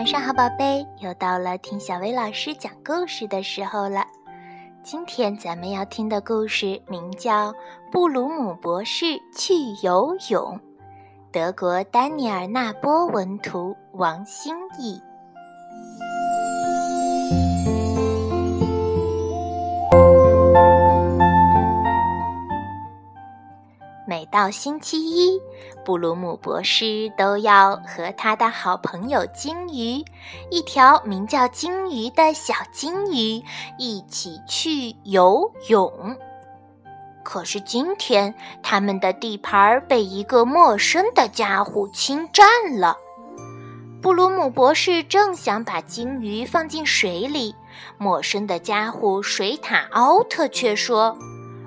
晚上好宝贝，又到了听小薇老师讲故事的时候了。今天咱们要听的故事名叫《布鲁姆博士去游泳》，德国丹尼尔·纳波文图，王新译。到星期一，布鲁姆博士都要和他的好朋友金鱼，一条名叫金鱼的小金鱼，一起去游泳。可是今天，他们的地盘被一个陌生的家伙侵占了。布鲁姆博士正想把金鱼放进水里，陌生的家伙水獭奥特却说：“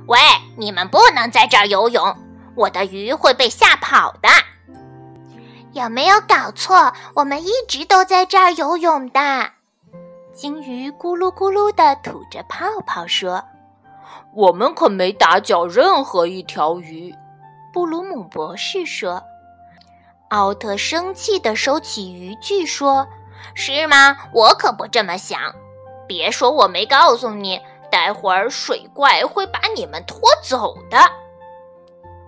喂，你们不能在这儿游泳。”我的鱼会被吓跑的，有没有搞错？我们一直都在这儿游泳的。鲸鱼咕噜咕噜地吐着泡泡说：“我们可没打搅任何一条鱼。”布鲁姆博士说。奥特生气地收起渔具说：“是吗？我可不这么想。别说我没告诉你，待会儿水怪会把你们拖走的。”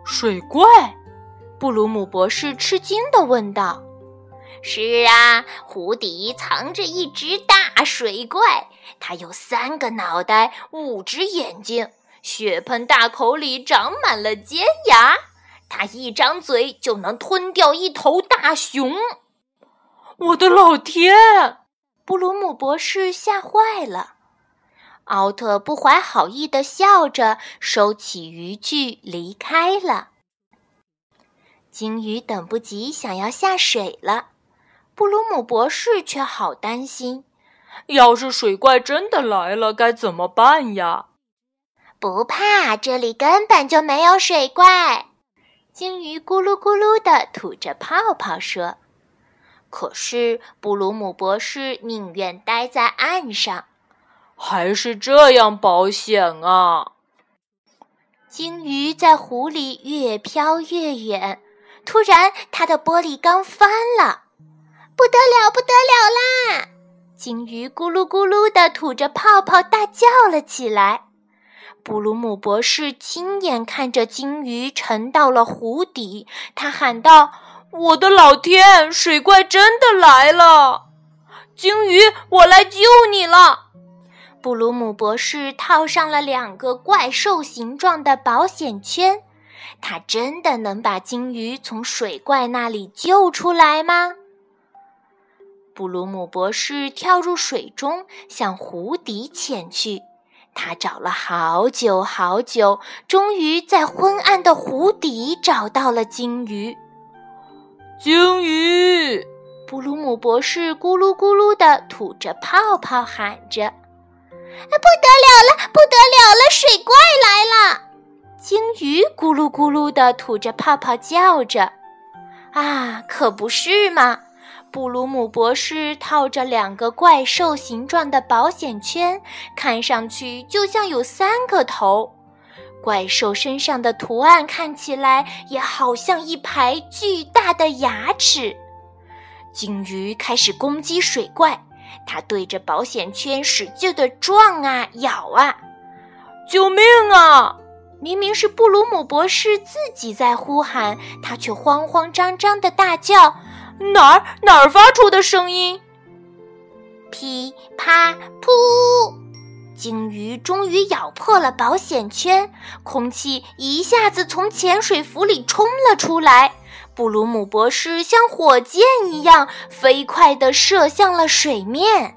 水怪，布鲁姆博士吃惊地问道：“是啊，湖底藏着一只大水怪，它有三个脑袋，五只眼睛，血盆大口里长满了尖牙，它一张嘴就能吞掉一头大熊。”我的老天！布鲁姆博士吓坏了。奥特不怀好意地笑着，收起渔具离开了。鲸鱼等不及想要下水了，布鲁姆博士却好担心：要是水怪真的来了，该怎么办呀？不怕，这里根本就没有水怪。鲸鱼咕噜咕噜地吐着泡泡说：“可是布鲁姆博士宁愿待在岸上。”还是这样保险啊！鲸鱼在湖里越飘越远，突然它的玻璃缸翻了，不得了，不得了啦！鲸鱼咕噜咕噜地吐着泡泡，大叫了起来。布鲁姆博士亲眼看着鲸鱼沉到了湖底，他喊道：“我的老天，水怪真的来了！鲸鱼，我来救你了！”布鲁姆博士套上了两个怪兽形状的保险圈，他真的能把金鱼从水怪那里救出来吗？布鲁姆博士跳入水中，向湖底潜去。他找了好久好久，终于在昏暗的湖底找到了鲸鱼。鲸鱼！布鲁姆博士咕噜咕噜地吐着泡泡，喊着。啊不得了了，不得了了！水怪来了！鲸鱼咕噜咕噜地吐着泡泡，叫着：“啊，可不是嘛！”布鲁姆博士套着两个怪兽形状的保险圈，看上去就像有三个头。怪兽身上的图案看起来也好像一排巨大的牙齿。鲸鱼开始攻击水怪。他对着保险圈使劲地撞啊咬啊！救命啊！明明是布鲁姆博士自己在呼喊，他却慌慌张张地大叫：“哪儿哪儿发出的声音？”噼啪噗！鲸鱼终于咬破了保险圈，空气一下子从潜水服里冲了出来。布鲁姆博士像火箭一样飞快地射向了水面。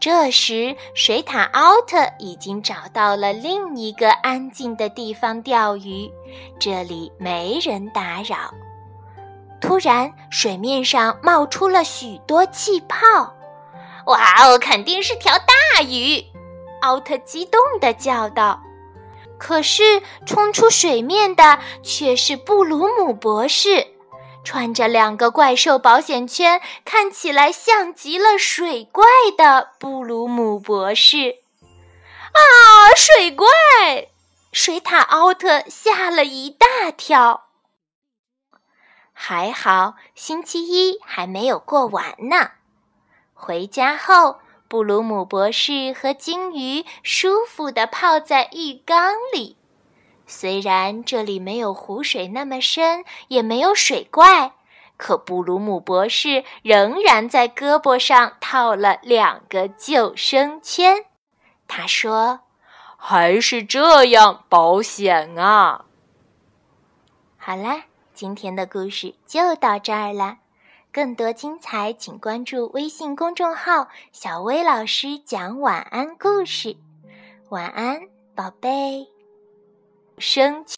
这时，水獭奥特已经找到了另一个安静的地方钓鱼，这里没人打扰。突然，水面上冒出了许多气泡。“哇哦，肯定是条大鱼！”奥特激动地叫道。可是，冲出水面的却是布鲁姆博士，穿着两个怪兽保险圈，看起来像极了水怪的布鲁姆博士。啊，水怪！水獭奥特吓了一大跳。还好，星期一还没有过完呢。回家后，布鲁姆博士和鲸鱼舒服地泡在浴缸里。虽然这里没有湖水那么深，也没有水怪，可布鲁姆博士仍然在胳膊上套了两个救生圈。他说：“还是这样保险啊！”好啦，今天的故事就到这儿了。更多精彩，请关注微信公众号“小薇老师讲晚安故事”。晚安，宝贝。生气。